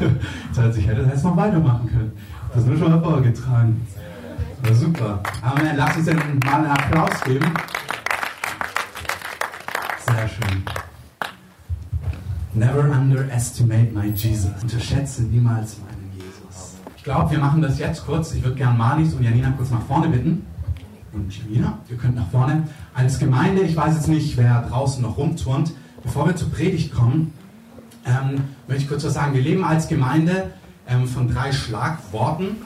Jetzt hat sich hätte das noch weitermachen können. Das wird schon mal vorgetragen. Ja, super. Amen. Lass uns denn mal einen Applaus geben. Sehr schön. Never underestimate my Jesus. Unterschätze niemals meinen Jesus. Ich glaube, wir machen das jetzt kurz. Ich würde gerne Marlies und Janina kurz nach vorne bitten. Und Janina, ihr könnt nach vorne. Als Gemeinde, ich weiß jetzt nicht, wer draußen noch rumturnt, bevor wir zur Predigt kommen, ähm, möchte ich kurz was sagen. Wir leben als Gemeinde ähm, von drei Schlagworten.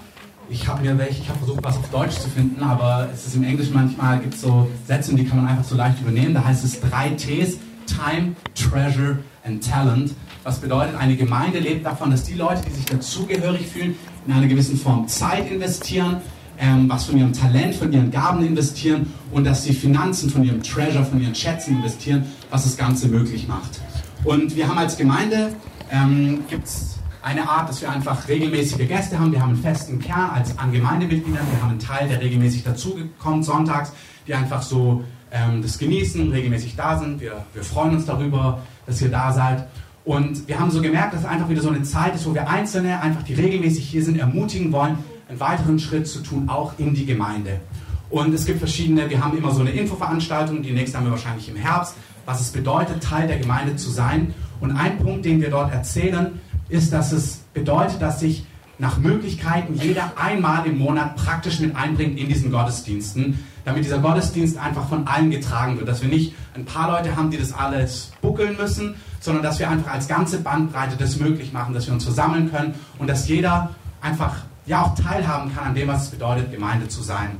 Ich habe mir welche, ich habe versucht, was auf Deutsch zu finden, aber es ist im Englischen manchmal gibt so Sätze, die kann man einfach so leicht übernehmen. Da heißt es drei Ts: Time, Treasure and Talent. Was bedeutet, eine Gemeinde lebt davon, dass die Leute, die sich dazugehörig fühlen, in einer gewissen Form Zeit investieren, ähm, was von ihrem Talent, von ihren Gaben investieren und dass sie Finanzen von ihrem Treasure, von ihren Schätzen investieren, was das Ganze möglich macht. Und wir haben als Gemeinde, ähm, gibt es eine Art, dass wir einfach regelmäßige Gäste haben. Wir haben einen festen Kern als an Gemeindemitgliedern. Wir haben einen Teil, der regelmäßig dazukommt sonntags, die einfach so ähm, das genießen, regelmäßig da sind. Wir, wir freuen uns darüber, dass ihr da seid. Und wir haben so gemerkt, dass es einfach wieder so eine Zeit ist, wo wir Einzelne, einfach die regelmäßig hier sind, ermutigen wollen, einen weiteren Schritt zu tun, auch in die Gemeinde. Und es gibt verschiedene, wir haben immer so eine Infoveranstaltung, die nächste haben wir wahrscheinlich im Herbst, was es bedeutet, Teil der Gemeinde zu sein. Und ein Punkt, den wir dort erzählen, ist, dass es bedeutet, dass sich nach Möglichkeiten jeder einmal im Monat praktisch mit einbringt in diesen Gottesdiensten, damit dieser Gottesdienst einfach von allen getragen wird. Dass wir nicht ein paar Leute haben, die das alles buckeln müssen, sondern dass wir einfach als ganze Bandbreite das möglich machen, dass wir uns versammeln können und dass jeder einfach ja auch teilhaben kann an dem, was es bedeutet, Gemeinde zu sein.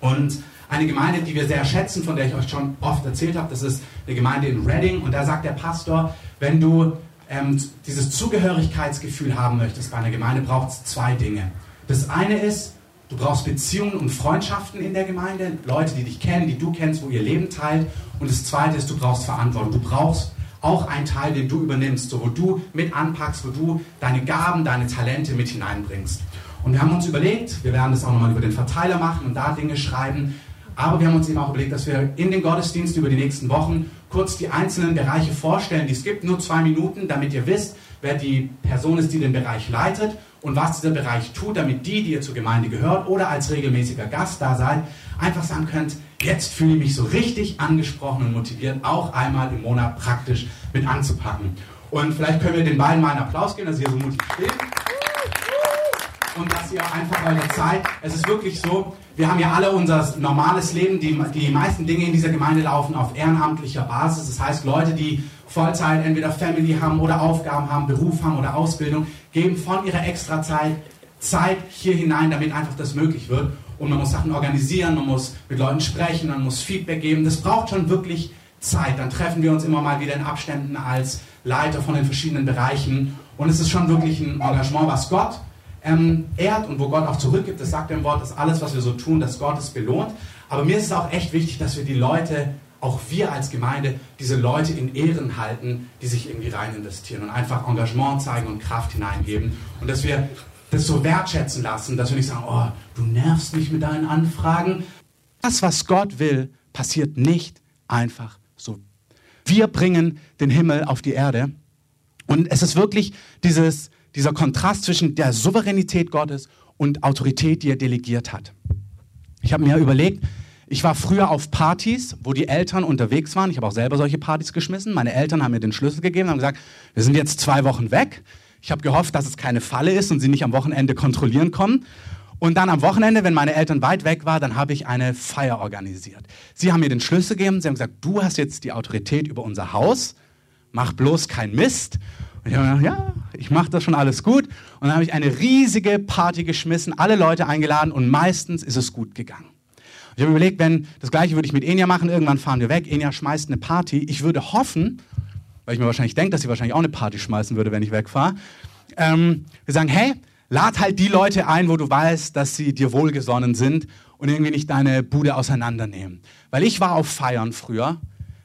Und eine Gemeinde, die wir sehr schätzen, von der ich euch schon oft erzählt habe, das ist eine Gemeinde in Reading. Und da sagt der Pastor, wenn du ähm, dieses Zugehörigkeitsgefühl haben möchtest bei einer Gemeinde, braucht es zwei Dinge. Das eine ist, du brauchst Beziehungen und Freundschaften in der Gemeinde, Leute, die dich kennen, die du kennst, wo ihr Leben teilt. Und das zweite ist, du brauchst Verantwortung. Du brauchst auch einen Teil, den du übernimmst, so, wo du mit anpackst, wo du deine Gaben, deine Talente mit hineinbringst. Und wir haben uns überlegt, wir werden das auch nochmal über den Verteiler machen und da Dinge schreiben, aber wir haben uns eben auch überlegt, dass wir in den Gottesdienst über die nächsten Wochen kurz die einzelnen Bereiche vorstellen, die es gibt, nur zwei Minuten, damit ihr wisst, wer die Person ist, die den Bereich leitet und was dieser Bereich tut, damit die, die ihr zur Gemeinde gehört oder als regelmäßiger Gast da seid, einfach sagen könnt, jetzt fühle ich mich so richtig angesprochen und motiviert, auch einmal im Monat praktisch mit anzupacken. Und vielleicht können wir den beiden mal einen Applaus geben, dass ihr so mutig steht und dass ihr einfach eure Zeit, es ist wirklich so, wir haben ja alle unser normales Leben, die, die meisten Dinge in dieser Gemeinde laufen auf ehrenamtlicher Basis. Das heißt, Leute, die Vollzeit entweder Family haben oder Aufgaben haben, Beruf haben oder Ausbildung, geben von ihrer Extrazeit Zeit hier hinein, damit einfach das möglich wird. Und man muss Sachen organisieren, man muss mit Leuten sprechen, man muss Feedback geben. Das braucht schon wirklich Zeit. Dann treffen wir uns immer mal wieder in Abständen als Leiter von den verschiedenen Bereichen. Und es ist schon wirklich ein Engagement, was Gott ähm, ehrt und wo Gott auch zurückgibt. Das sagt im Wort, dass alles, was wir so tun, dass Gott es belohnt. Aber mir ist es auch echt wichtig, dass wir die Leute, auch wir als Gemeinde, diese Leute in Ehren halten, die sich irgendwie rein investieren und einfach Engagement zeigen und Kraft hineingeben. Und dass wir das so wertschätzen lassen, dass wir nicht sagen, oh, du nervst mich mit deinen Anfragen. Das, was Gott will, passiert nicht einfach so. Wir bringen den Himmel auf die Erde. Und es ist wirklich dieses, dieser Kontrast zwischen der Souveränität Gottes und Autorität, die er delegiert hat. Ich habe mir überlegt, ich war früher auf Partys, wo die Eltern unterwegs waren. Ich habe auch selber solche Partys geschmissen. Meine Eltern haben mir den Schlüssel gegeben und haben gesagt, wir sind jetzt zwei Wochen weg. Ich habe gehofft, dass es keine Falle ist und sie nicht am Wochenende kontrollieren kommen. Und dann am Wochenende, wenn meine Eltern weit weg waren, dann habe ich eine Feier organisiert. Sie haben mir den Schlüssel gegeben. Sie haben gesagt, du hast jetzt die Autorität über unser Haus. Mach bloß kein Mist. Und ich habe gedacht, ja, ich mache das schon alles gut. Und dann habe ich eine riesige Party geschmissen, alle Leute eingeladen und meistens ist es gut gegangen. Und ich habe überlegt, wenn das gleiche würde ich mit Enya machen, irgendwann fahren wir weg, Enya schmeißt eine Party. Ich würde hoffen, weil ich mir wahrscheinlich denke, dass sie wahrscheinlich auch eine Party schmeißen würde, wenn ich wegfahre. Ähm, wir sagen, hey, lad halt die Leute ein, wo du weißt, dass sie dir wohlgesonnen sind und irgendwie nicht deine Bude auseinandernehmen. Weil ich war auf Feiern früher,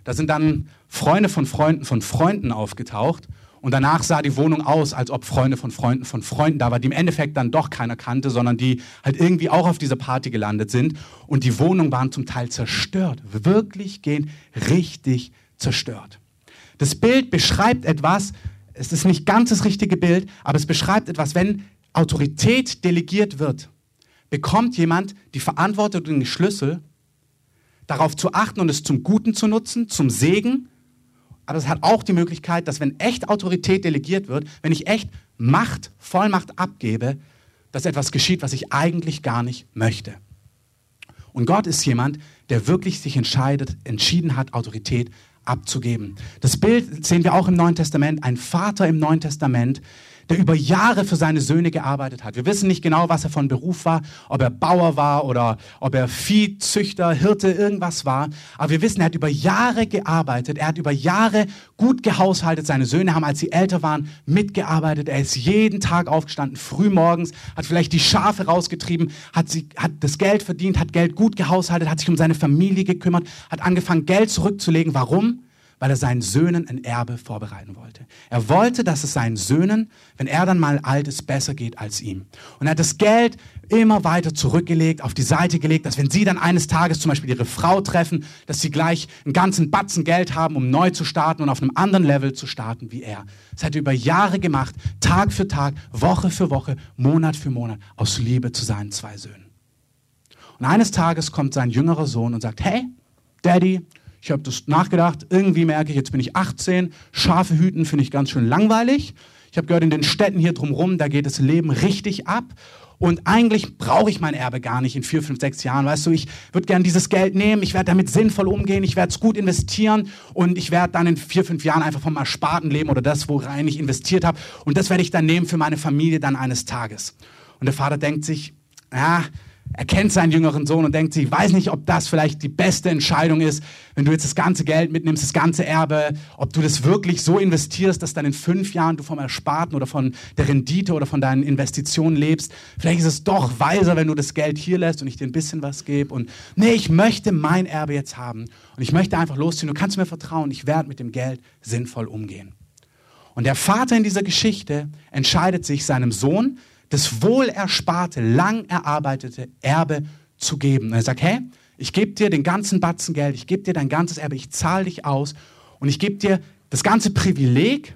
da sind dann Freunde von Freunden von Freunden aufgetaucht und danach sah die Wohnung aus, als ob Freunde von Freunden von Freunden da waren, die im Endeffekt dann doch keiner kannte, sondern die halt irgendwie auch auf dieser Party gelandet sind. Und die Wohnungen waren zum Teil zerstört, wirklich gehen richtig zerstört. Das Bild beschreibt etwas, es ist nicht ganz das richtige Bild, aber es beschreibt etwas, wenn Autorität delegiert wird, bekommt jemand die Verantwortung und den Schlüssel, darauf zu achten und es zum Guten zu nutzen, zum Segen. Aber es hat auch die Möglichkeit, dass wenn echt Autorität delegiert wird, wenn ich echt Macht, Vollmacht abgebe, dass etwas geschieht, was ich eigentlich gar nicht möchte. Und Gott ist jemand, der wirklich sich entscheidet, entschieden hat, Autorität abzugeben. Das Bild sehen wir auch im Neuen Testament. Ein Vater im Neuen Testament, der über Jahre für seine Söhne gearbeitet hat. Wir wissen nicht genau, was er von Beruf war, ob er Bauer war oder ob er Viehzüchter, Hirte, irgendwas war. Aber wir wissen, er hat über Jahre gearbeitet. Er hat über Jahre gut gehaushaltet. Seine Söhne haben, als sie älter waren, mitgearbeitet. Er ist jeden Tag aufgestanden, früh morgens, hat vielleicht die Schafe rausgetrieben, hat, sie, hat das Geld verdient, hat Geld gut gehaushaltet, hat sich um seine Familie gekümmert, hat angefangen, Geld zurückzulegen. Warum? Weil er seinen Söhnen ein Erbe vorbereiten wollte. Er wollte, dass es seinen Söhnen, wenn er dann mal alt ist, besser geht als ihm. Und er hat das Geld immer weiter zurückgelegt, auf die Seite gelegt, dass wenn sie dann eines Tages zum Beispiel ihre Frau treffen, dass sie gleich einen ganzen Batzen Geld haben, um neu zu starten und auf einem anderen Level zu starten wie er. Das hat er über Jahre gemacht, Tag für Tag, Woche für Woche, Monat für Monat, aus Liebe zu seinen zwei Söhnen. Und eines Tages kommt sein jüngerer Sohn und sagt, hey, Daddy, ich habe das nachgedacht. Irgendwie merke ich, jetzt bin ich 18. Schafe hüten finde ich ganz schön langweilig. Ich habe gehört, in den Städten hier drumherum, da geht das Leben richtig ab. Und eigentlich brauche ich mein Erbe gar nicht in vier, fünf, sechs Jahren. Weißt du, ich würde gerne dieses Geld nehmen, ich werde damit sinnvoll umgehen, ich werde es gut investieren und ich werde dann in vier, fünf Jahren einfach vom Ersparten leben oder das, worein ich investiert habe. Und das werde ich dann nehmen für meine Familie dann eines Tages. Und der Vater denkt sich, ja, er kennt seinen jüngeren Sohn und denkt sich, ich weiß nicht, ob das vielleicht die beste Entscheidung ist, wenn du jetzt das ganze Geld mitnimmst, das ganze Erbe, ob du das wirklich so investierst, dass dann in fünf Jahren du vom Ersparten oder von der Rendite oder von deinen Investitionen lebst. Vielleicht ist es doch weiser, wenn du das Geld hier lässt und ich dir ein bisschen was gebe. Und nee, ich möchte mein Erbe jetzt haben und ich möchte einfach losziehen. Du kannst mir vertrauen, ich werde mit dem Geld sinnvoll umgehen. Und der Vater in dieser Geschichte entscheidet sich, seinem Sohn das wohlersparte, lang erarbeitete Erbe zu geben. Und er sagt, hey, ich gebe dir den ganzen Batzen Geld, ich gebe dir dein ganzes Erbe, ich zahle dich aus und ich gebe dir das ganze Privileg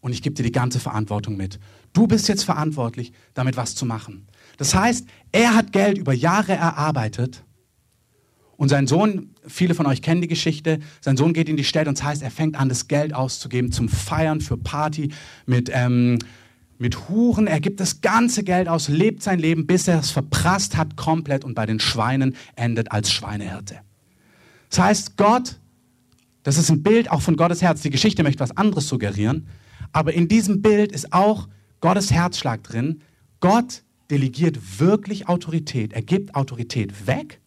und ich gebe dir die ganze Verantwortung mit. Du bist jetzt verantwortlich, damit was zu machen. Das heißt, er hat Geld über Jahre erarbeitet und sein Sohn, viele von euch kennen die Geschichte, sein Sohn geht in die Städte und das heißt, er fängt an, das Geld auszugeben zum Feiern, für Party, mit ähm, mit Huren, er gibt das ganze Geld aus, lebt sein Leben, bis er es verprasst hat komplett und bei den Schweinen endet als Schweinehirte. Das heißt, Gott, das ist ein Bild auch von Gottes Herz. Die Geschichte möchte was anderes suggerieren, aber in diesem Bild ist auch Gottes Herzschlag drin. Gott delegiert wirklich Autorität. Er gibt Autorität weg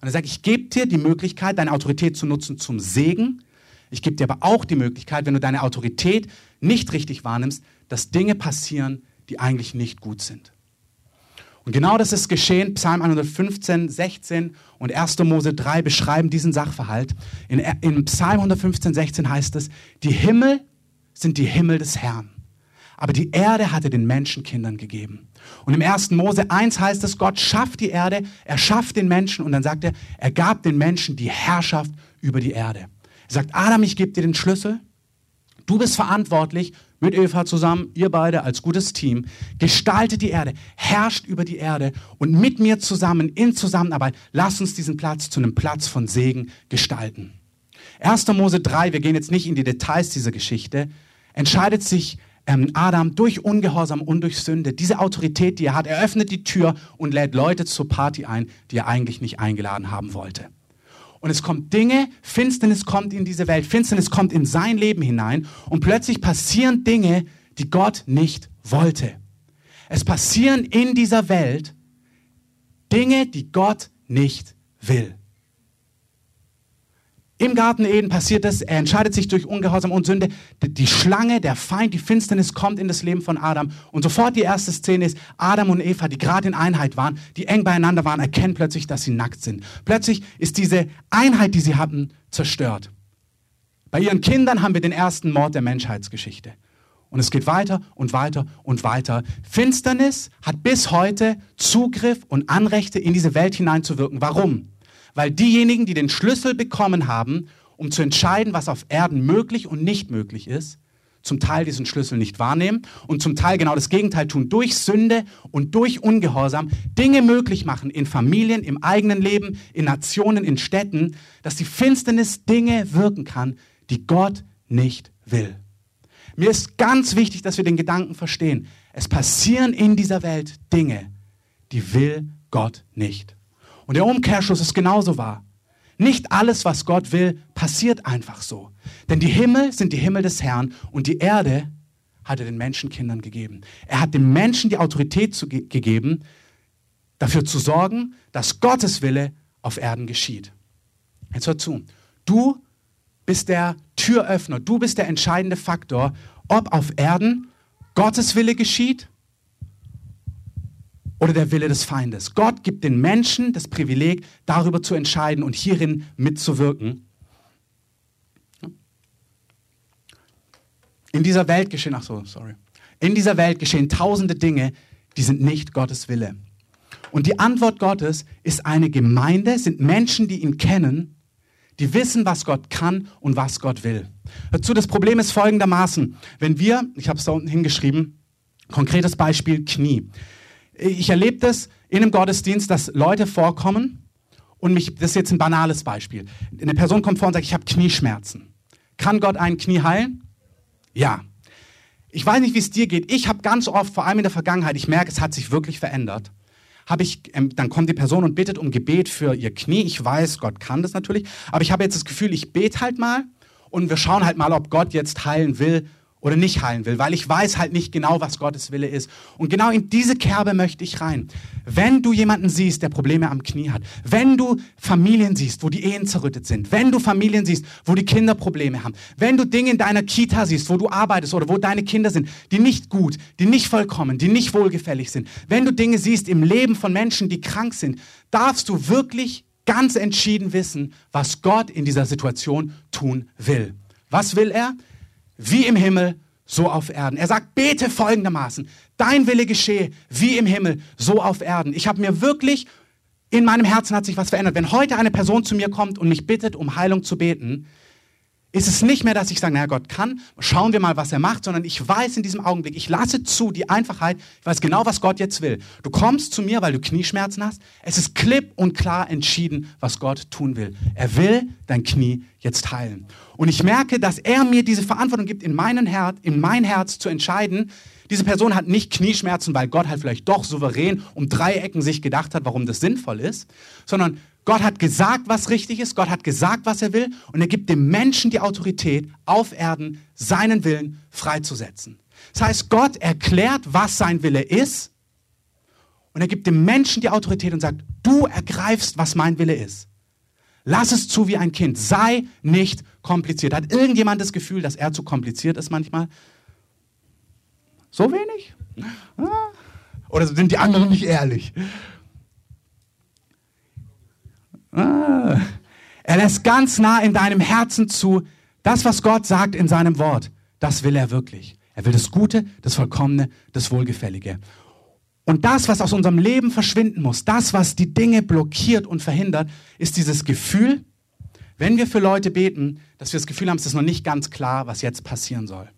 und er sagt, ich gebe dir die Möglichkeit, deine Autorität zu nutzen zum Segen. Ich gebe dir aber auch die Möglichkeit, wenn du deine Autorität nicht richtig wahrnimmst, dass Dinge passieren, die eigentlich nicht gut sind. Und genau das ist geschehen. Psalm 115, 16 und 1. Mose 3 beschreiben diesen Sachverhalt. In, in Psalm 115, 16 heißt es, die Himmel sind die Himmel des Herrn. Aber die Erde hat er den Menschenkindern gegeben. Und im 1. Mose 1 heißt es, Gott schafft die Erde, er schafft den Menschen und dann sagt er, er gab den Menschen die Herrschaft über die Erde. Er sagt, Adam, ich gebe dir den Schlüssel. Du bist verantwortlich mit Eva zusammen, ihr beide als gutes Team, gestaltet die Erde, herrscht über die Erde und mit mir zusammen in Zusammenarbeit, lasst uns diesen Platz zu einem Platz von Segen gestalten. 1. Mose 3, wir gehen jetzt nicht in die Details dieser Geschichte, entscheidet sich ähm, Adam durch Ungehorsam und durch Sünde, diese Autorität, die er hat, er öffnet die Tür und lädt Leute zur Party ein, die er eigentlich nicht eingeladen haben wollte. Und es kommt Dinge, Finsternis kommt in diese Welt, Finsternis kommt in sein Leben hinein und plötzlich passieren Dinge, die Gott nicht wollte. Es passieren in dieser Welt Dinge, die Gott nicht will. Im Garten Eden passiert es, er entscheidet sich durch Ungehorsam und Sünde. Die Schlange, der Feind, die Finsternis kommt in das Leben von Adam. Und sofort die erste Szene ist, Adam und Eva, die gerade in Einheit waren, die eng beieinander waren, erkennen plötzlich, dass sie nackt sind. Plötzlich ist diese Einheit, die sie hatten, zerstört. Bei ihren Kindern haben wir den ersten Mord der Menschheitsgeschichte. Und es geht weiter und weiter und weiter. Finsternis hat bis heute Zugriff und Anrechte in diese Welt hineinzuwirken. Warum? Weil diejenigen, die den Schlüssel bekommen haben, um zu entscheiden, was auf Erden möglich und nicht möglich ist, zum Teil diesen Schlüssel nicht wahrnehmen und zum Teil genau das Gegenteil tun, durch Sünde und durch Ungehorsam Dinge möglich machen in Familien, im eigenen Leben, in Nationen, in Städten, dass die Finsternis Dinge wirken kann, die Gott nicht will. Mir ist ganz wichtig, dass wir den Gedanken verstehen. Es passieren in dieser Welt Dinge, die will Gott nicht. Und der Umkehrschluss ist genauso wahr. Nicht alles, was Gott will, passiert einfach so. Denn die Himmel sind die Himmel des Herrn und die Erde hat er den Menschenkindern gegeben. Er hat dem Menschen die Autorität zu, ge gegeben, dafür zu sorgen, dass Gottes Wille auf Erden geschieht. Jetzt hör zu. Du bist der Türöffner, du bist der entscheidende Faktor, ob auf Erden Gottes Wille geschieht oder der Wille des Feindes. Gott gibt den Menschen das Privileg, darüber zu entscheiden und hierin mitzuwirken. In dieser Welt geschehen, ach so, sorry. In dieser Welt geschehen tausende Dinge, die sind nicht Gottes Wille. Und die Antwort Gottes ist eine Gemeinde, sind Menschen, die ihn kennen, die wissen, was Gott kann und was Gott will. Dazu, das Problem ist folgendermaßen. Wenn wir, ich habe es da unten hingeschrieben, konkretes Beispiel Knie ich erlebe das in einem Gottesdienst, dass Leute vorkommen und mich, das ist jetzt ein banales Beispiel. Eine Person kommt vor und sagt, ich habe Knieschmerzen. Kann Gott ein Knie heilen? Ja. Ich weiß nicht, wie es dir geht. Ich habe ganz oft, vor allem in der Vergangenheit, ich merke, es hat sich wirklich verändert. Habe ich, ähm, dann kommt die Person und bittet um Gebet für ihr Knie. Ich weiß, Gott kann das natürlich. Aber ich habe jetzt das Gefühl, ich bete halt mal und wir schauen halt mal, ob Gott jetzt heilen will oder nicht heilen will, weil ich weiß halt nicht genau, was Gottes Wille ist. Und genau in diese Kerbe möchte ich rein. Wenn du jemanden siehst, der Probleme am Knie hat, wenn du Familien siehst, wo die Ehen zerrüttet sind, wenn du Familien siehst, wo die Kinder Probleme haben, wenn du Dinge in deiner Kita siehst, wo du arbeitest oder wo deine Kinder sind, die nicht gut, die nicht vollkommen, die nicht wohlgefällig sind, wenn du Dinge siehst im Leben von Menschen, die krank sind, darfst du wirklich ganz entschieden wissen, was Gott in dieser Situation tun will. Was will er? Wie im Himmel, so auf Erden. Er sagt, bete folgendermaßen, dein Wille geschehe, wie im Himmel, so auf Erden. Ich habe mir wirklich, in meinem Herzen hat sich was verändert. Wenn heute eine Person zu mir kommt und mich bittet, um Heilung zu beten, ist es nicht mehr, dass ich sage, naja, Gott kann, schauen wir mal, was er macht, sondern ich weiß in diesem Augenblick, ich lasse zu die Einfachheit, ich weiß genau, was Gott jetzt will. Du kommst zu mir, weil du Knieschmerzen hast. Es ist klipp und klar entschieden, was Gott tun will. Er will dein Knie jetzt heilen. Und ich merke, dass er mir diese Verantwortung gibt, in, meinen Herz, in mein Herz zu entscheiden, diese Person hat nicht Knieschmerzen, weil Gott halt vielleicht doch souverän um drei Ecken sich gedacht hat, warum das sinnvoll ist, sondern Gott hat gesagt, was richtig ist, Gott hat gesagt, was er will und er gibt dem Menschen die Autorität, auf Erden seinen Willen freizusetzen. Das heißt, Gott erklärt, was sein Wille ist und er gibt dem Menschen die Autorität und sagt, du ergreifst, was mein Wille ist. Lass es zu wie ein Kind. Sei nicht kompliziert. Hat irgendjemand das Gefühl, dass er zu kompliziert ist manchmal? So wenig? Ah. Oder sind die anderen nicht ehrlich? Ah. Er lässt ganz nah in deinem Herzen zu, das, was Gott sagt in seinem Wort, das will er wirklich. Er will das Gute, das Vollkommene, das Wohlgefällige. Und das, was aus unserem Leben verschwinden muss, das, was die Dinge blockiert und verhindert, ist dieses Gefühl, wenn wir für Leute beten, dass wir das Gefühl haben, es ist noch nicht ganz klar, was jetzt passieren soll.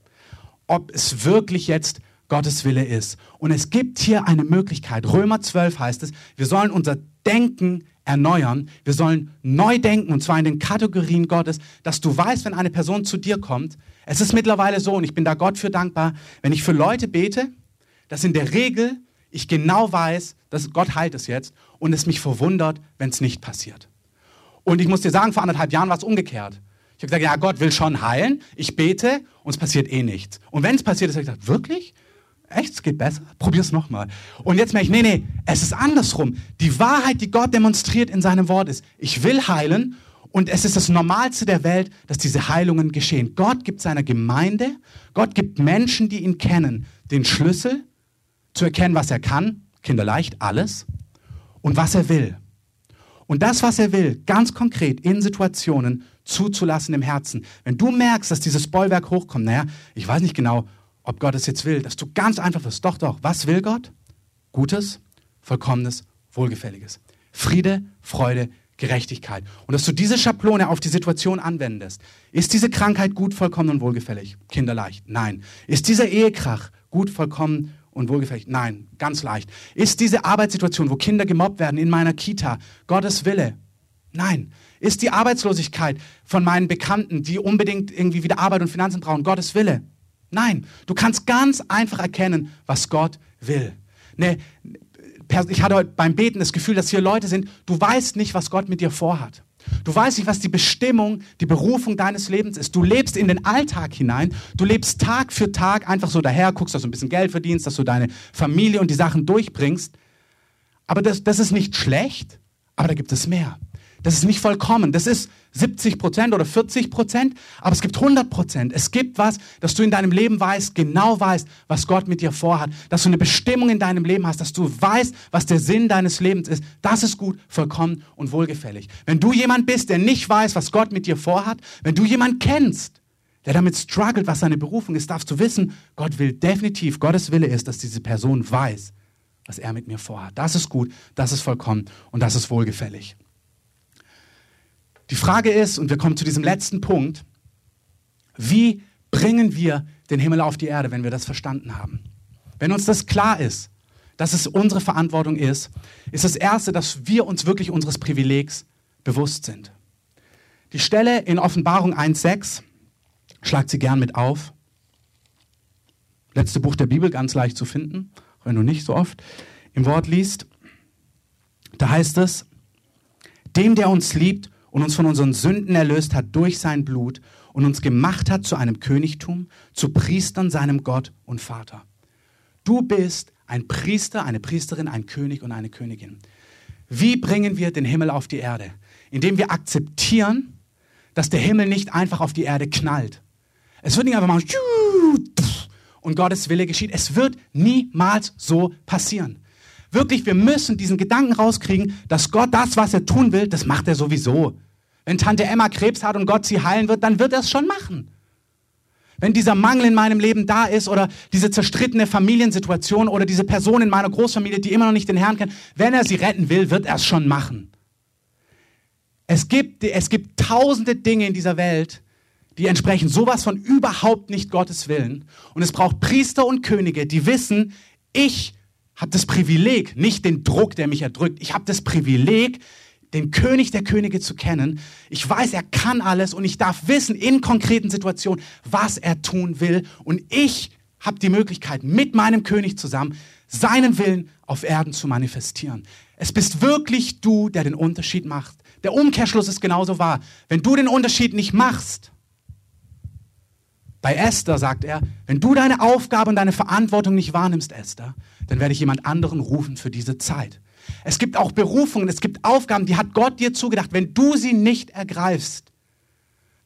Ob es wirklich jetzt Gottes Wille ist. Und es gibt hier eine Möglichkeit. Römer 12 heißt es, wir sollen unser Denken erneuern. Wir sollen neu denken, und zwar in den Kategorien Gottes, dass du weißt, wenn eine Person zu dir kommt, es ist mittlerweile so, und ich bin da Gott für dankbar, wenn ich für Leute bete, dass in der Regel ich genau weiß, dass Gott heilt es jetzt und es mich verwundert, wenn es nicht passiert. Und ich muss dir sagen, vor anderthalb Jahren war es umgekehrt. Ich habe gesagt, ja, Gott will schon heilen, ich bete und es passiert eh nichts. Und wenn es passiert ist, habe ich gesagt, wirklich? Echt, es geht besser? Probier's nochmal. Und jetzt merke ich, nee, nee, es ist andersrum. Die Wahrheit, die Gott demonstriert in seinem Wort ist, ich will heilen und es ist das Normalste der Welt, dass diese Heilungen geschehen. Gott gibt seiner Gemeinde, Gott gibt Menschen, die ihn kennen, den Schlüssel zu erkennen, was er kann, kinderleicht, alles, und was er will. Und das, was er will, ganz konkret in Situationen zuzulassen im Herzen. Wenn du merkst, dass dieses Bollwerk hochkommt, naja, ich weiß nicht genau, ob Gott es jetzt will, dass du ganz einfach wirst. Doch, doch. Was will Gott? Gutes, vollkommenes, wohlgefälliges. Friede, Freude, Gerechtigkeit. Und dass du diese Schablone auf die Situation anwendest. Ist diese Krankheit gut, vollkommen und wohlgefällig? Kinderleicht? Nein. Ist dieser Ehekrach gut, vollkommen und wohlgefällig? Nein, ganz leicht. Ist diese Arbeitssituation, wo Kinder gemobbt werden in meiner Kita, Gottes Wille? Nein. Ist die Arbeitslosigkeit von meinen Bekannten, die unbedingt irgendwie wieder Arbeit und Finanzen brauchen, Gottes Wille? Nein. Du kannst ganz einfach erkennen, was Gott will. Ne, ich hatte heute beim Beten das Gefühl, dass hier Leute sind, du weißt nicht, was Gott mit dir vorhat. Du weißt nicht, was die Bestimmung, die Berufung deines Lebens ist. Du lebst in den Alltag hinein. Du lebst Tag für Tag einfach so daher, guckst, dass du ein bisschen Geld verdienst, dass du deine Familie und die Sachen durchbringst. Aber das, das ist nicht schlecht, aber da gibt es mehr. Das ist nicht vollkommen. Das ist 70 Prozent oder 40 Prozent, aber es gibt 100 Prozent. Es gibt was, dass du in deinem Leben weißt, genau weißt, was Gott mit dir vorhat, dass du eine Bestimmung in deinem Leben hast, dass du weißt, was der Sinn deines Lebens ist. Das ist gut, vollkommen und wohlgefällig. Wenn du jemand bist, der nicht weiß, was Gott mit dir vorhat, wenn du jemand kennst, der damit struggelt, was seine Berufung ist, darfst du wissen, Gott will definitiv, Gottes Wille ist, dass diese Person weiß, was er mit mir vorhat. Das ist gut, das ist vollkommen und das ist wohlgefällig. Die Frage ist, und wir kommen zu diesem letzten Punkt, wie bringen wir den Himmel auf die Erde, wenn wir das verstanden haben? Wenn uns das klar ist, dass es unsere Verantwortung ist, ist das Erste, dass wir uns wirklich unseres Privilegs bewusst sind. Die Stelle in Offenbarung 1.6, schlagt sie gern mit auf. Letzte Buch der Bibel, ganz leicht zu finden, wenn du nicht so oft im Wort liest. Da heißt es, dem, der uns liebt und uns von unseren Sünden erlöst hat durch sein Blut und uns gemacht hat zu einem Königtum, zu Priestern seinem Gott und Vater. Du bist ein Priester, eine Priesterin, ein König und eine Königin. Wie bringen wir den Himmel auf die Erde? Indem wir akzeptieren, dass der Himmel nicht einfach auf die Erde knallt. Es wird nicht einfach mal und Gottes Wille geschieht. Es wird niemals so passieren. Wirklich, wir müssen diesen Gedanken rauskriegen, dass Gott das, was er tun will, das macht er sowieso. Wenn Tante Emma Krebs hat und Gott sie heilen wird, dann wird er es schon machen. Wenn dieser Mangel in meinem Leben da ist oder diese zerstrittene Familiensituation oder diese Person in meiner Großfamilie, die immer noch nicht den Herrn kennt, wenn er sie retten will, wird er es schon machen. Es gibt, es gibt tausende Dinge in dieser Welt, die entsprechen sowas von überhaupt nicht Gottes Willen. Und es braucht Priester und Könige, die wissen, ich habe das Privileg, nicht den Druck, der mich erdrückt. Ich habe das Privileg, den König der Könige zu kennen. Ich weiß, er kann alles und ich darf wissen in konkreten Situationen, was er tun will. Und ich habe die Möglichkeit, mit meinem König zusammen seinen Willen auf Erden zu manifestieren. Es bist wirklich du, der den Unterschied macht. Der Umkehrschluss ist genauso wahr. Wenn du den Unterschied nicht machst, bei Esther sagt er, wenn du deine Aufgabe und deine Verantwortung nicht wahrnimmst, Esther, dann werde ich jemand anderen rufen für diese Zeit. Es gibt auch Berufungen, es gibt Aufgaben, die hat Gott dir zugedacht. Wenn du sie nicht ergreifst,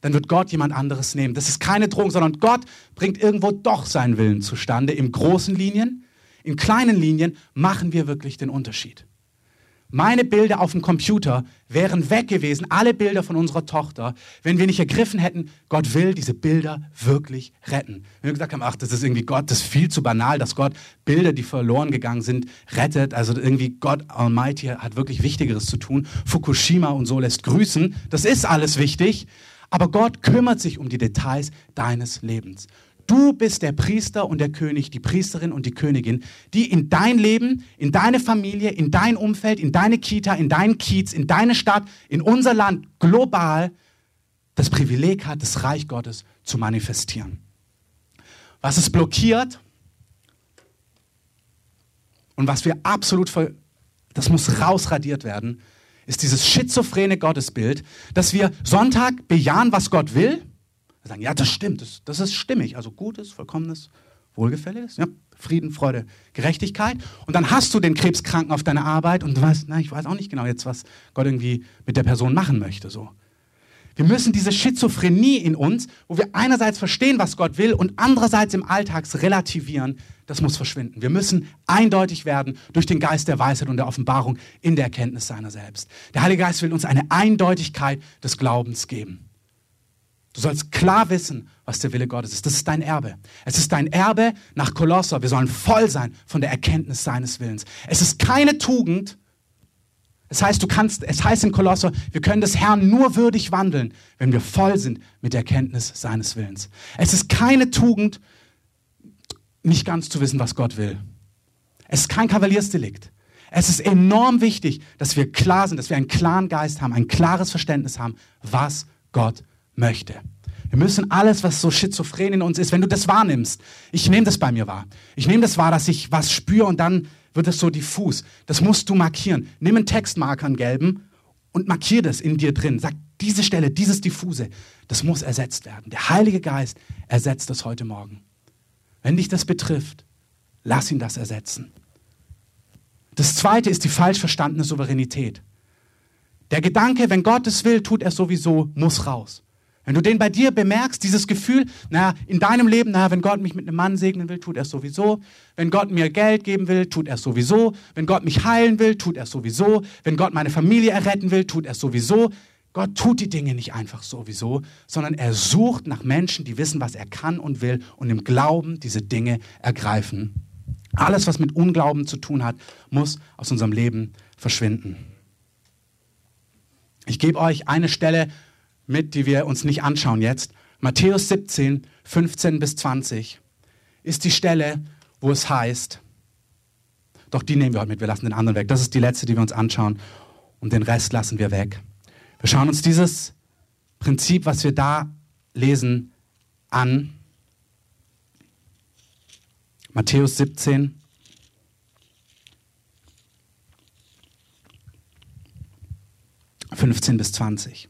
dann wird Gott jemand anderes nehmen. Das ist keine Drohung, sondern Gott bringt irgendwo doch seinen Willen zustande. In großen Linien, in kleinen Linien machen wir wirklich den Unterschied. Meine Bilder auf dem Computer wären weg gewesen, alle Bilder von unserer Tochter, wenn wir nicht ergriffen hätten, Gott will diese Bilder wirklich retten. Wenn wir gesagt haben, ach, das ist irgendwie Gott, das ist viel zu banal, dass Gott Bilder, die verloren gegangen sind, rettet. Also irgendwie Gott Almighty hat wirklich Wichtigeres zu tun. Fukushima und so lässt grüßen. Das ist alles wichtig. Aber Gott kümmert sich um die Details deines Lebens. Du bist der Priester und der König, die Priesterin und die Königin, die in dein Leben, in deine Familie, in dein Umfeld, in deine Kita, in deinen Kiez, in deine Stadt, in unser Land global das Privileg hat, das Reich Gottes zu manifestieren. Was es blockiert und was wir absolut, das muss rausradiert werden, ist dieses schizophrene Gottesbild, dass wir Sonntag bejahen, was Gott will wir sagen, ja, das stimmt, das, das ist stimmig. Also Gutes, Vollkommenes, Wohlgefälliges, ja, Frieden, Freude, Gerechtigkeit. Und dann hast du den Krebskranken auf deiner Arbeit und du weißt, na, ich weiß auch nicht genau jetzt, was Gott irgendwie mit der Person machen möchte. So. Wir müssen diese Schizophrenie in uns, wo wir einerseits verstehen, was Gott will und andererseits im Alltags relativieren, das muss verschwinden. Wir müssen eindeutig werden durch den Geist der Weisheit und der Offenbarung in der Erkenntnis seiner selbst. Der Heilige Geist will uns eine Eindeutigkeit des Glaubens geben. Du sollst klar wissen, was der Wille Gottes ist. Das ist dein Erbe. Es ist dein Erbe nach Kolosser. Wir sollen voll sein von der Erkenntnis seines Willens. Es ist keine Tugend, Das heißt, du kannst, es heißt in Kolosser, wir können des Herrn nur würdig wandeln, wenn wir voll sind mit der Kenntnis seines Willens. Es ist keine Tugend, nicht ganz zu wissen, was Gott will. Es ist kein Kavaliersdelikt. Es ist enorm wichtig, dass wir klar sind, dass wir einen klaren Geist haben, ein klares Verständnis haben, was Gott möchte. Wir müssen alles, was so schizophren in uns ist, wenn du das wahrnimmst, ich nehme das bei mir wahr. Ich nehme das wahr, dass ich was spüre und dann wird es so diffus. Das musst du markieren. Nimm einen Textmarker, einen gelben, und markier das in dir drin. Sag, diese Stelle, dieses Diffuse, das muss ersetzt werden. Der Heilige Geist ersetzt das heute Morgen. Wenn dich das betrifft, lass ihn das ersetzen. Das zweite ist die falsch verstandene Souveränität. Der Gedanke, wenn Gott es will, tut er sowieso, muss raus. Wenn du den bei dir bemerkst, dieses Gefühl, naja, in deinem Leben, naja, wenn Gott mich mit einem Mann segnen will, tut er es sowieso. Wenn Gott mir Geld geben will, tut er es sowieso. Wenn Gott mich heilen will, tut er es sowieso. Wenn Gott meine Familie erretten will, tut er es sowieso. Gott tut die Dinge nicht einfach sowieso, sondern er sucht nach Menschen, die wissen, was er kann und will und im Glauben diese Dinge ergreifen. Alles, was mit Unglauben zu tun hat, muss aus unserem Leben verschwinden. Ich gebe euch eine Stelle mit, die wir uns nicht anschauen jetzt. Matthäus 17, 15 bis 20 ist die Stelle, wo es heißt, doch die nehmen wir heute mit, wir lassen den anderen weg. Das ist die letzte, die wir uns anschauen und den Rest lassen wir weg. Wir schauen uns dieses Prinzip, was wir da lesen, an. Matthäus 17, 15 bis 20.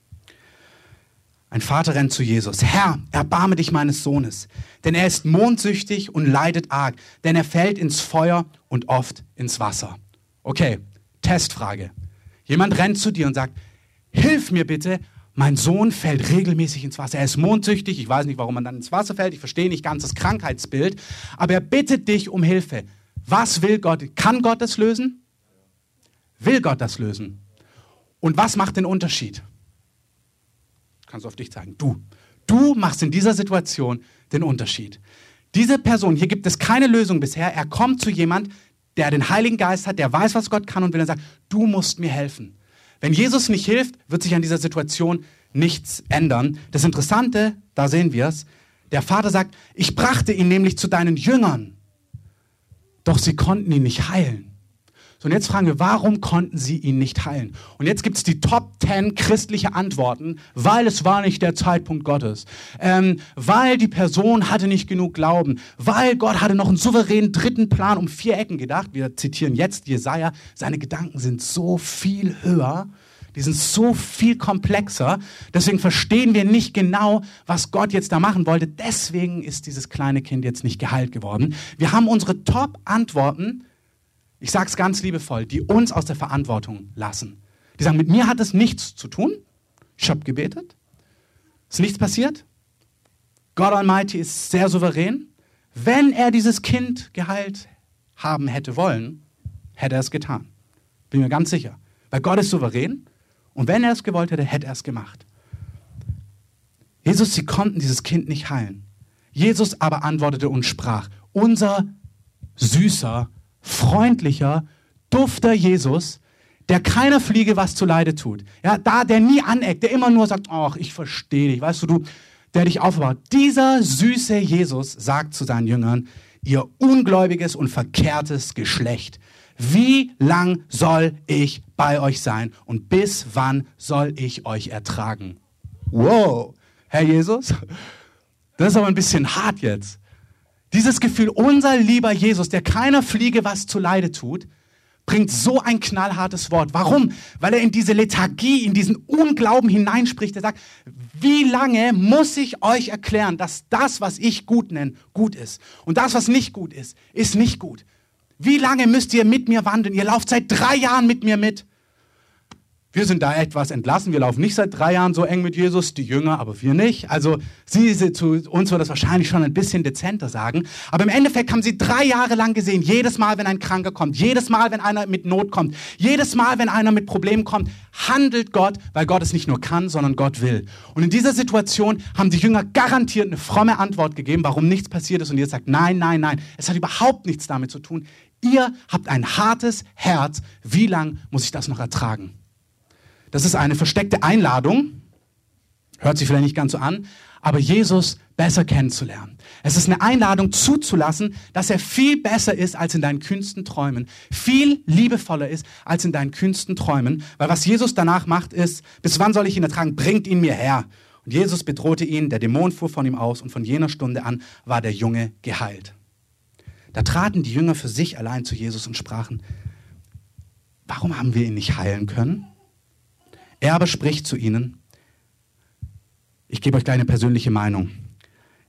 Ein Vater rennt zu Jesus. Herr, erbarme dich meines Sohnes, denn er ist mondsüchtig und leidet arg, denn er fällt ins Feuer und oft ins Wasser. Okay, Testfrage. Jemand rennt zu dir und sagt, hilf mir bitte, mein Sohn fällt regelmäßig ins Wasser. Er ist mondsüchtig, ich weiß nicht, warum man dann ins Wasser fällt, ich verstehe nicht ganz das Krankheitsbild, aber er bittet dich um Hilfe. Was will Gott? Kann Gott das lösen? Will Gott das lösen? Und was macht den Unterschied? Kannst du auf dich zeigen. Du. Du machst in dieser Situation den Unterschied. Diese Person, hier gibt es keine Lösung bisher. Er kommt zu jemand, der den Heiligen Geist hat, der weiß, was Gott kann und will dann sagen, du musst mir helfen. Wenn Jesus nicht hilft, wird sich an dieser Situation nichts ändern. Das Interessante, da sehen wir es, der Vater sagt, ich brachte ihn nämlich zu deinen Jüngern, doch sie konnten ihn nicht heilen. So, und jetzt fragen wir, warum konnten sie ihn nicht heilen? Und jetzt gibt es die Top 10 christliche Antworten, weil es war nicht der Zeitpunkt Gottes, ähm, weil die Person hatte nicht genug Glauben, weil Gott hatte noch einen souveränen dritten Plan um vier Ecken gedacht. Wir zitieren jetzt Jesaja, seine Gedanken sind so viel höher. Die sind so viel komplexer. Deswegen verstehen wir nicht genau, was Gott jetzt da machen wollte. Deswegen ist dieses kleine Kind jetzt nicht geheilt geworden. Wir haben unsere Top-Antworten ich sage es ganz liebevoll, die uns aus der Verantwortung lassen. Die sagen, mit mir hat es nichts zu tun. Ich habe gebetet. Ist nichts passiert. Gott Almighty ist sehr souverän. Wenn er dieses Kind geheilt haben hätte wollen, hätte er es getan. Bin mir ganz sicher. Weil Gott ist souverän und wenn er es gewollt hätte, hätte er es gemacht. Jesus, sie konnten dieses Kind nicht heilen. Jesus aber antwortete und sprach, unser süßer freundlicher, dufter Jesus, der keiner Fliege was zu Leide tut. Ja, da, der nie aneckt, der immer nur sagt, ach, ich verstehe dich, weißt du, du, der dich aufbaut. Dieser süße Jesus sagt zu seinen Jüngern, ihr ungläubiges und verkehrtes Geschlecht, wie lang soll ich bei euch sein und bis wann soll ich euch ertragen? Wow, Herr Jesus, das ist aber ein bisschen hart jetzt. Dieses Gefühl, unser lieber Jesus, der keiner Fliege was zu Leide tut, bringt so ein knallhartes Wort. Warum? Weil er in diese Lethargie, in diesen Unglauben hineinspricht. Er sagt, wie lange muss ich euch erklären, dass das, was ich gut nenne, gut ist und das, was nicht gut ist, ist nicht gut. Wie lange müsst ihr mit mir wandeln? Ihr lauft seit drei Jahren mit mir mit. Wir sind da etwas entlassen. Wir laufen nicht seit drei Jahren so eng mit Jesus, die Jünger, aber wir nicht. Also sie, sie zu uns wird das wahrscheinlich schon ein bisschen dezenter sagen. Aber im Endeffekt haben sie drei Jahre lang gesehen, jedes Mal, wenn ein Kranker kommt, jedes Mal, wenn einer mit Not kommt, jedes Mal, wenn einer mit Problemen kommt, handelt Gott, weil Gott es nicht nur kann, sondern Gott will. Und in dieser Situation haben die Jünger garantiert eine fromme Antwort gegeben, warum nichts passiert ist. Und Jesus sagt, nein, nein, nein, es hat überhaupt nichts damit zu tun. Ihr habt ein hartes Herz. Wie lang muss ich das noch ertragen? Das ist eine versteckte Einladung, hört sich vielleicht nicht ganz so an, aber Jesus besser kennenzulernen. Es ist eine Einladung zuzulassen, dass er viel besser ist als in deinen kühnsten Träumen, viel liebevoller ist als in deinen kühnsten Träumen, weil was Jesus danach macht ist, bis wann soll ich ihn ertragen? Bringt ihn mir her. Und Jesus bedrohte ihn, der Dämon fuhr von ihm aus und von jener Stunde an war der Junge geheilt. Da traten die Jünger für sich allein zu Jesus und sprachen, warum haben wir ihn nicht heilen können? Er aber spricht zu ihnen, ich gebe euch gleich eine persönliche Meinung.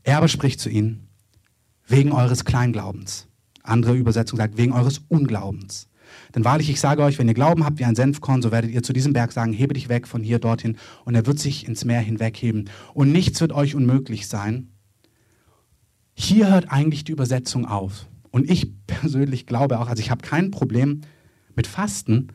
Er aber spricht zu ihnen, wegen eures Kleinglaubens. Andere Übersetzung sagt, wegen eures Unglaubens. Denn wahrlich, ich sage euch, wenn ihr Glauben habt wie ein Senfkorn, so werdet ihr zu diesem Berg sagen, hebe dich weg von hier dorthin, und er wird sich ins Meer hinwegheben. Und nichts wird euch unmöglich sein. Hier hört eigentlich die Übersetzung auf. Und ich persönlich glaube auch, also ich habe kein Problem mit Fasten,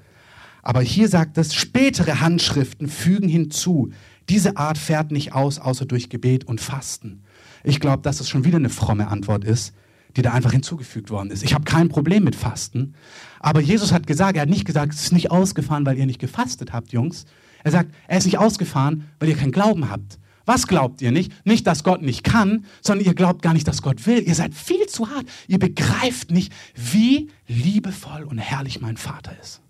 aber hier sagt es, spätere Handschriften fügen hinzu, diese Art fährt nicht aus, außer durch Gebet und Fasten. Ich glaube, dass es schon wieder eine fromme Antwort ist, die da einfach hinzugefügt worden ist. Ich habe kein Problem mit Fasten. Aber Jesus hat gesagt, er hat nicht gesagt, es ist nicht ausgefahren, weil ihr nicht gefastet habt, Jungs. Er sagt, er ist nicht ausgefahren, weil ihr keinen Glauben habt. Was glaubt ihr nicht? Nicht, dass Gott nicht kann, sondern ihr glaubt gar nicht, dass Gott will. Ihr seid viel zu hart. Ihr begreift nicht, wie liebevoll und herrlich mein Vater ist.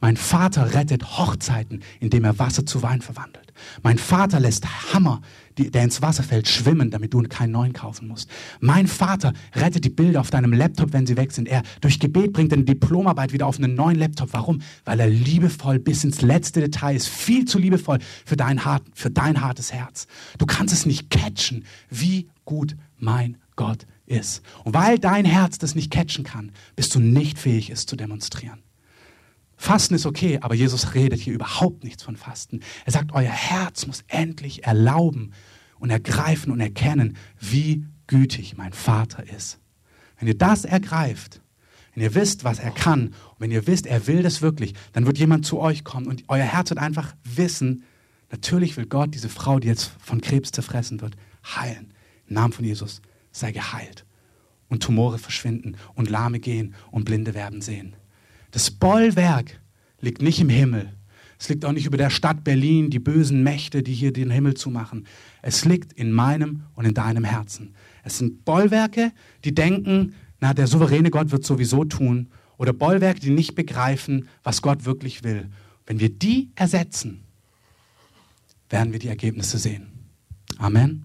Mein Vater rettet Hochzeiten, indem er Wasser zu Wein verwandelt. Mein Vater lässt Hammer, die, der ins Wasser fällt, schwimmen, damit du keinen neuen kaufen musst. Mein Vater rettet die Bilder auf deinem Laptop, wenn sie weg sind. Er durch Gebet bringt deine Diplomarbeit wieder auf einen neuen Laptop. Warum? Weil er liebevoll bis ins letzte Detail ist. Viel zu liebevoll für dein, hart, für dein hartes Herz. Du kannst es nicht catchen, wie gut mein Gott ist. Und weil dein Herz das nicht catchen kann, bist du nicht fähig, es zu demonstrieren. Fasten ist okay, aber Jesus redet hier überhaupt nichts von Fasten. Er sagt, euer Herz muss endlich erlauben und ergreifen und erkennen, wie gütig mein Vater ist. Wenn ihr das ergreift, wenn ihr wisst, was er kann, und wenn ihr wisst, er will das wirklich, dann wird jemand zu euch kommen und euer Herz wird einfach wissen, natürlich will Gott diese Frau, die jetzt von Krebs zerfressen wird, heilen. Im Namen von Jesus sei geheilt. Und Tumore verschwinden und Lahme gehen und Blinde werden sehen. Das Bollwerk liegt nicht im Himmel. Es liegt auch nicht über der Stadt Berlin, die bösen Mächte, die hier den Himmel zumachen. Es liegt in meinem und in deinem Herzen. Es sind Bollwerke, die denken, na, der souveräne Gott wird sowieso tun. Oder Bollwerke, die nicht begreifen, was Gott wirklich will. Wenn wir die ersetzen, werden wir die Ergebnisse sehen. Amen.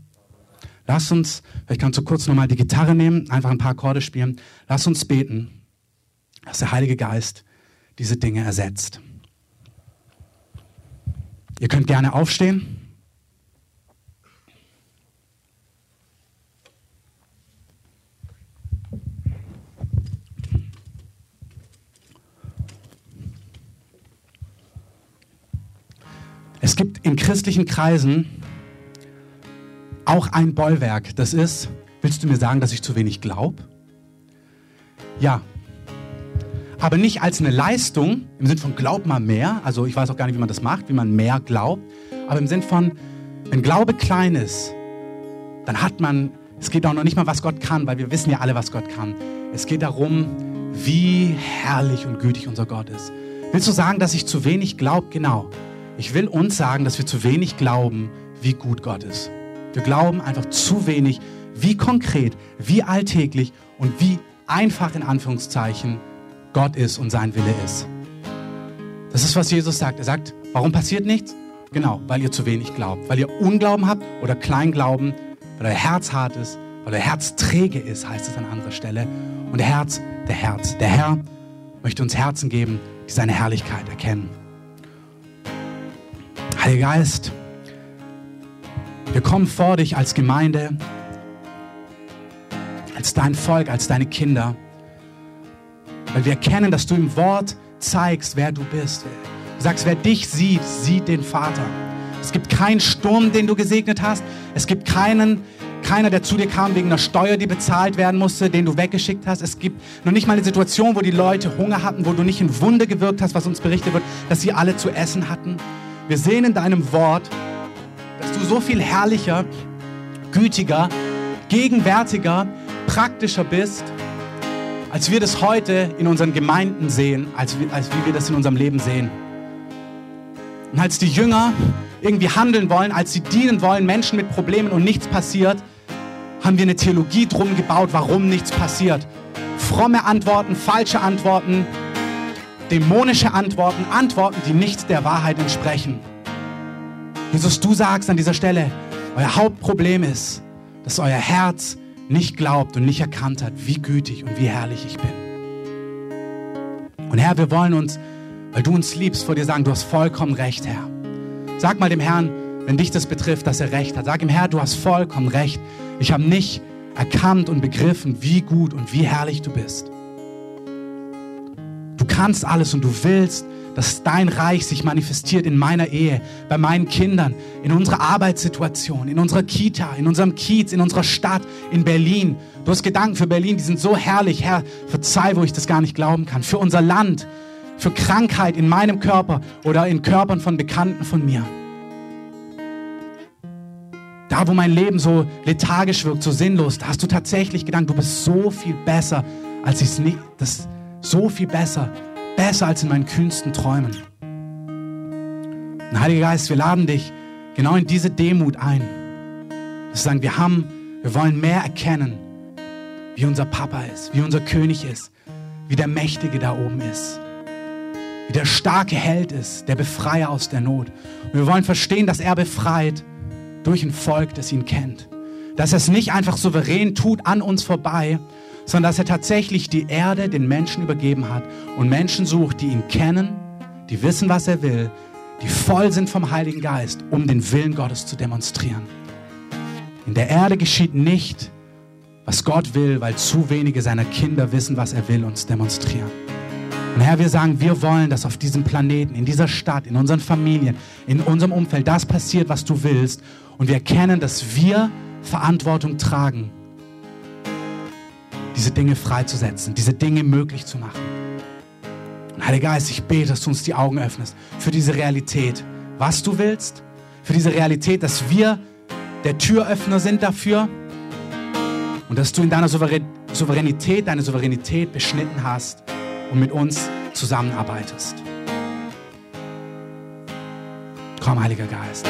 Lass uns, vielleicht kannst du kurz nochmal die Gitarre nehmen, einfach ein paar Akkorde spielen. Lass uns beten dass der Heilige Geist diese Dinge ersetzt. Ihr könnt gerne aufstehen. Es gibt in christlichen Kreisen auch ein Bollwerk. Das ist, willst du mir sagen, dass ich zu wenig glaube? Ja, aber nicht als eine Leistung im Sinn von glaub mal mehr. Also ich weiß auch gar nicht, wie man das macht, wie man mehr glaubt. Aber im Sinn von, wenn Glaube klein ist, dann hat man, es geht auch noch nicht mal, was Gott kann, weil wir wissen ja alle, was Gott kann. Es geht darum, wie herrlich und gütig unser Gott ist. Willst du sagen, dass ich zu wenig glaube? Genau. Ich will uns sagen, dass wir zu wenig glauben, wie gut Gott ist. Wir glauben einfach zu wenig, wie konkret, wie alltäglich und wie einfach in Anführungszeichen Gott ist und sein Wille ist. Das ist, was Jesus sagt. Er sagt, warum passiert nichts? Genau, weil ihr zu wenig glaubt. Weil ihr Unglauben habt oder Kleinglauben, weil euer Herz hart ist, weil euer Herz träge ist, heißt es an anderer Stelle. Und der Herz, der Herz. Der Herr möchte uns Herzen geben, die seine Herrlichkeit erkennen. Heiliger Geist, wir kommen vor dich als Gemeinde, als dein Volk, als deine Kinder. Weil wir erkennen, dass du im Wort zeigst, wer du bist. Du sagst, wer dich sieht, sieht den Vater. Es gibt keinen Sturm, den du gesegnet hast. Es gibt keinen, keiner, der zu dir kam wegen einer Steuer, die bezahlt werden musste, den du weggeschickt hast. Es gibt noch nicht mal eine Situation, wo die Leute Hunger hatten, wo du nicht ein Wunder gewirkt hast, was uns berichtet wird, dass sie alle zu essen hatten. Wir sehen in deinem Wort, dass du so viel herrlicher, gütiger, gegenwärtiger, praktischer bist, als wir das heute in unseren Gemeinden sehen, als, als wie wir das in unserem Leben sehen. Und als die Jünger irgendwie handeln wollen, als sie dienen wollen, Menschen mit Problemen und nichts passiert, haben wir eine Theologie drum gebaut, warum nichts passiert. Fromme Antworten, falsche Antworten, dämonische Antworten, Antworten, die nicht der Wahrheit entsprechen. Jesus, du sagst an dieser Stelle, euer Hauptproblem ist, dass euer Herz nicht glaubt und nicht erkannt hat, wie gütig und wie herrlich ich bin. Und Herr, wir wollen uns, weil du uns liebst, vor dir sagen, du hast vollkommen recht, Herr. Sag mal dem Herrn, wenn dich das betrifft, dass er recht hat. Sag ihm, Herr, du hast vollkommen recht. Ich habe nicht erkannt und begriffen, wie gut und wie herrlich du bist. Du kannst alles und du willst dass dein Reich sich manifestiert in meiner Ehe, bei meinen Kindern, in unserer Arbeitssituation, in unserer Kita, in unserem Kiez, in unserer Stadt, in Berlin. Du hast Gedanken für Berlin, die sind so herrlich. Herr, verzeih, wo ich das gar nicht glauben kann. Für unser Land, für Krankheit in meinem Körper oder in Körpern von Bekannten von mir. Da, wo mein Leben so lethargisch wirkt, so sinnlos, da hast du tatsächlich gedacht, du bist so viel besser, als ich es nicht, das so viel besser, besser als in meinen kühnsten Träumen. Und Heiliger Geist, wir laden dich genau in diese Demut ein. Dass wir sagen, wir haben, wir wollen mehr erkennen, wie unser Papa ist, wie unser König ist, wie der Mächtige da oben ist, wie der starke Held ist, der Befreier aus der Not. Und wir wollen verstehen, dass er befreit durch ein Volk, das ihn kennt. Dass er es nicht einfach souverän tut an uns vorbei, sondern dass er tatsächlich die Erde den Menschen übergeben hat und Menschen sucht, die ihn kennen, die wissen, was er will, die voll sind vom Heiligen Geist, um den Willen Gottes zu demonstrieren. In der Erde geschieht nicht, was Gott will, weil zu wenige seiner Kinder wissen, was er will, uns demonstrieren. Und Herr, wir sagen, wir wollen, dass auf diesem Planeten, in dieser Stadt, in unseren Familien, in unserem Umfeld das passiert, was du willst. Und wir erkennen, dass wir Verantwortung tragen diese Dinge freizusetzen, diese Dinge möglich zu machen. Und Heiliger Geist, ich bete, dass du uns die Augen öffnest für diese Realität, was du willst, für diese Realität, dass wir der Türöffner sind dafür und dass du in deiner Souveränität deine Souveränität beschnitten hast und mit uns zusammenarbeitest. Komm, Heiliger Geist.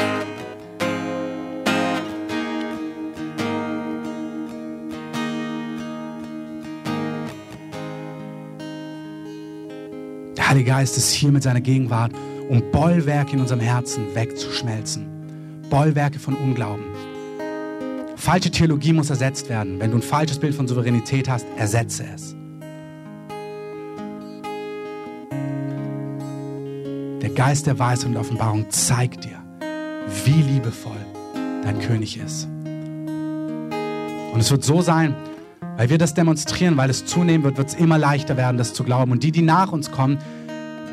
Heilige Geist ist hier mit seiner Gegenwart, um Bollwerke in unserem Herzen wegzuschmelzen. Bollwerke von Unglauben. Falsche Theologie muss ersetzt werden. Wenn du ein falsches Bild von Souveränität hast, ersetze es. Der Geist der Weisheit und Offenbarung zeigt dir, wie liebevoll dein König ist. Und es wird so sein, weil wir das demonstrieren, weil es zunehmen wird, wird es immer leichter werden, das zu glauben. Und die, die nach uns kommen,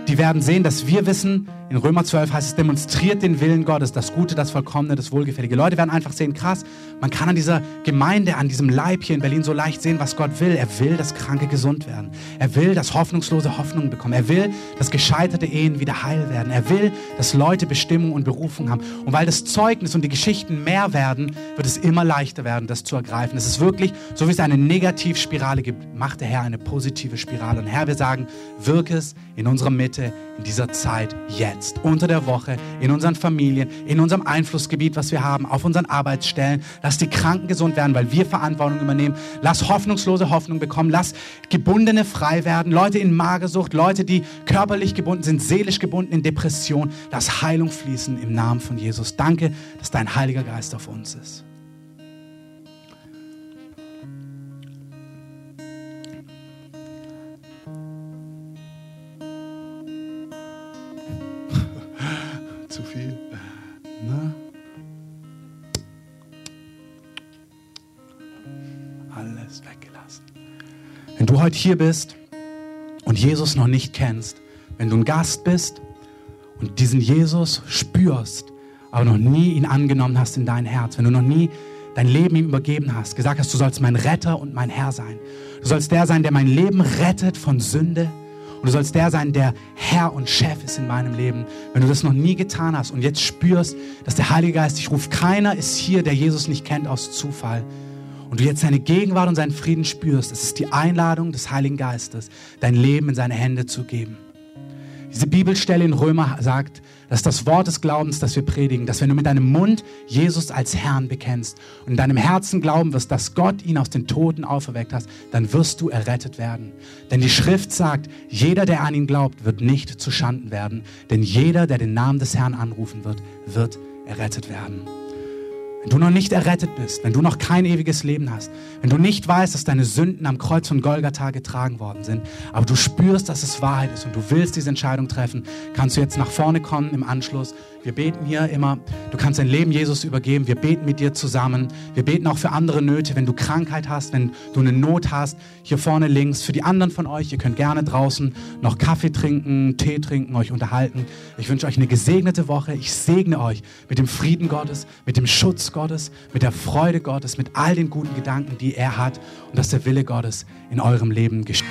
die werden sehen, dass wir wissen, in Römer 12 heißt es, demonstriert den Willen Gottes, das Gute, das Vollkommene, das Wohlgefällige. Leute werden einfach sehen, krass, man kann an dieser Gemeinde, an diesem Leib hier in Berlin so leicht sehen, was Gott will. Er will, dass Kranke gesund werden. Er will, dass Hoffnungslose Hoffnung bekommen. Er will, dass gescheiterte Ehen wieder heil werden. Er will, dass Leute Bestimmung und Berufung haben. Und weil das Zeugnis und die Geschichten mehr werden, wird es immer leichter werden, das zu ergreifen. Es ist wirklich, so wie es eine Negativspirale gibt, macht der Herr eine positive Spirale. Und Herr, wir sagen, wirke es in unserer Mitte, in dieser Zeit, jetzt jetzt, unter der Woche, in unseren Familien, in unserem Einflussgebiet, was wir haben, auf unseren Arbeitsstellen. Lass die Kranken gesund werden, weil wir Verantwortung übernehmen. Lass hoffnungslose Hoffnung bekommen. Lass Gebundene frei werden. Leute in Magersucht, Leute, die körperlich gebunden sind, seelisch gebunden in Depression. Lass Heilung fließen im Namen von Jesus. Danke, dass dein Heiliger Geist auf uns ist. Heute hier bist und Jesus noch nicht kennst, wenn du ein Gast bist und diesen Jesus spürst, aber noch nie ihn angenommen hast in dein Herz, wenn du noch nie dein Leben ihm übergeben hast, gesagt hast, du sollst mein Retter und mein Herr sein. Du sollst der sein, der mein Leben rettet von Sünde. Und du sollst der sein, der Herr und Chef ist in meinem Leben. Wenn du das noch nie getan hast und jetzt spürst, dass der Heilige Geist dich ruft, keiner ist hier, der Jesus nicht kennt aus Zufall. Und du jetzt seine Gegenwart und seinen Frieden spürst, es ist die Einladung des Heiligen Geistes, dein Leben in seine Hände zu geben. Diese Bibelstelle in Römer sagt, das ist das Wort des Glaubens, das wir predigen, dass wenn du mit deinem Mund Jesus als Herrn bekennst und in deinem Herzen glauben wirst, dass Gott ihn aus den Toten auferweckt hat, dann wirst du errettet werden. Denn die Schrift sagt, jeder, der an ihn glaubt, wird nicht zu Schanden werden. Denn jeder, der den Namen des Herrn anrufen wird, wird errettet werden. Wenn du noch nicht errettet bist, wenn du noch kein ewiges Leben hast, wenn du nicht weißt, dass deine Sünden am Kreuz von Golgatha getragen worden sind, aber du spürst, dass es Wahrheit ist und du willst diese Entscheidung treffen, kannst du jetzt nach vorne kommen im Anschluss. Wir beten hier immer, du kannst dein Leben Jesus übergeben. Wir beten mit dir zusammen. Wir beten auch für andere Nöte, wenn du Krankheit hast, wenn du eine Not hast. Hier vorne links. Für die anderen von euch, ihr könnt gerne draußen noch Kaffee trinken, Tee trinken, euch unterhalten. Ich wünsche euch eine gesegnete Woche. Ich segne euch mit dem Frieden Gottes, mit dem Schutz Gottes, mit der Freude Gottes, mit all den guten Gedanken, die er hat und dass der Wille Gottes in eurem Leben geschieht.